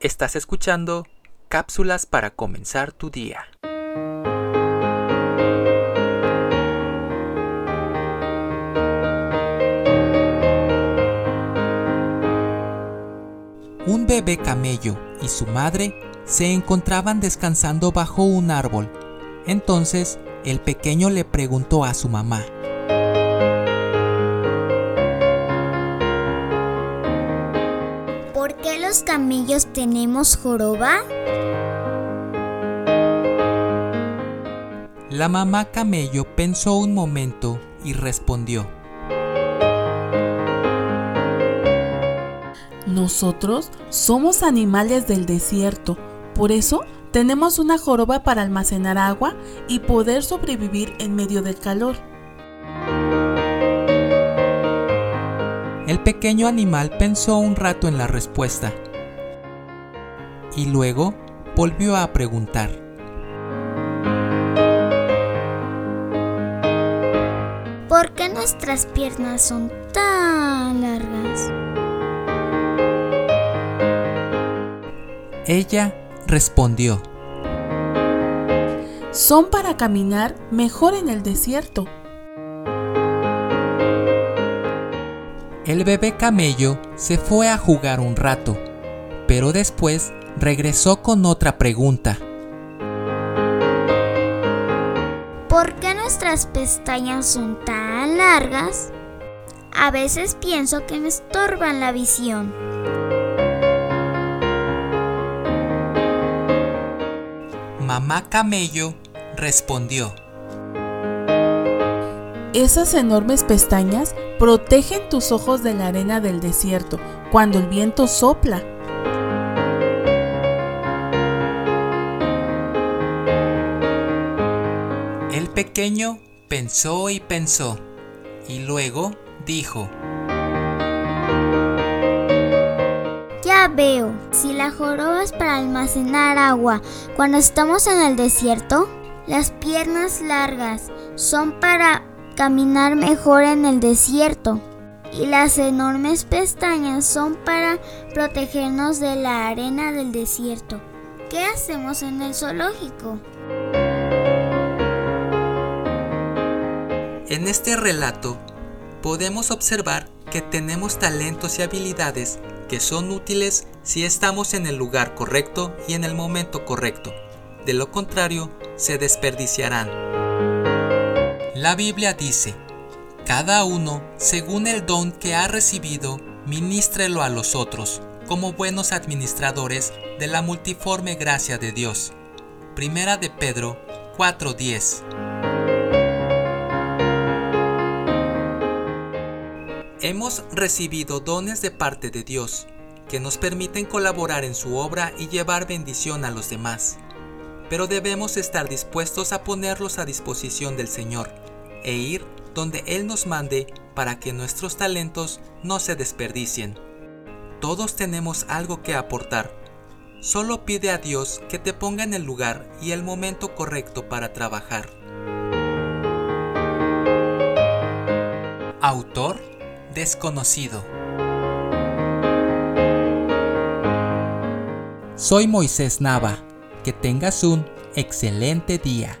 Estás escuchando cápsulas para comenzar tu día. Un bebé camello y su madre se encontraban descansando bajo un árbol. Entonces el pequeño le preguntó a su mamá. Los camellos tenemos joroba? La mamá camello pensó un momento y respondió. Nosotros somos animales del desierto, por eso tenemos una joroba para almacenar agua y poder sobrevivir en medio del calor. El pequeño animal pensó un rato en la respuesta y luego volvió a preguntar. ¿Por qué nuestras piernas son tan largas? Ella respondió. Son para caminar mejor en el desierto. El bebé camello se fue a jugar un rato, pero después regresó con otra pregunta. ¿Por qué nuestras pestañas son tan largas? A veces pienso que me estorban la visión. Mamá Camello respondió. Esas enormes pestañas protegen tus ojos de la arena del desierto cuando el viento sopla. El pequeño pensó y pensó y luego dijo. Ya veo, si la joroba es para almacenar agua cuando estamos en el desierto, las piernas largas son para caminar mejor en el desierto y las enormes pestañas son para protegernos de la arena del desierto. ¿Qué hacemos en el zoológico? En este relato podemos observar que tenemos talentos y habilidades que son útiles si estamos en el lugar correcto y en el momento correcto. De lo contrario, se desperdiciarán. La Biblia dice, cada uno, según el don que ha recibido, ministrelo a los otros, como buenos administradores de la multiforme gracia de Dios. Primera de Pedro 4:10 Hemos recibido dones de parte de Dios que nos permiten colaborar en su obra y llevar bendición a los demás. Pero debemos estar dispuestos a ponerlos a disposición del Señor e ir donde Él nos mande para que nuestros talentos no se desperdicien. Todos tenemos algo que aportar. Solo pide a Dios que te ponga en el lugar y el momento correcto para trabajar. Autor desconocido. Soy Moisés Nava. Que tengas un excelente día.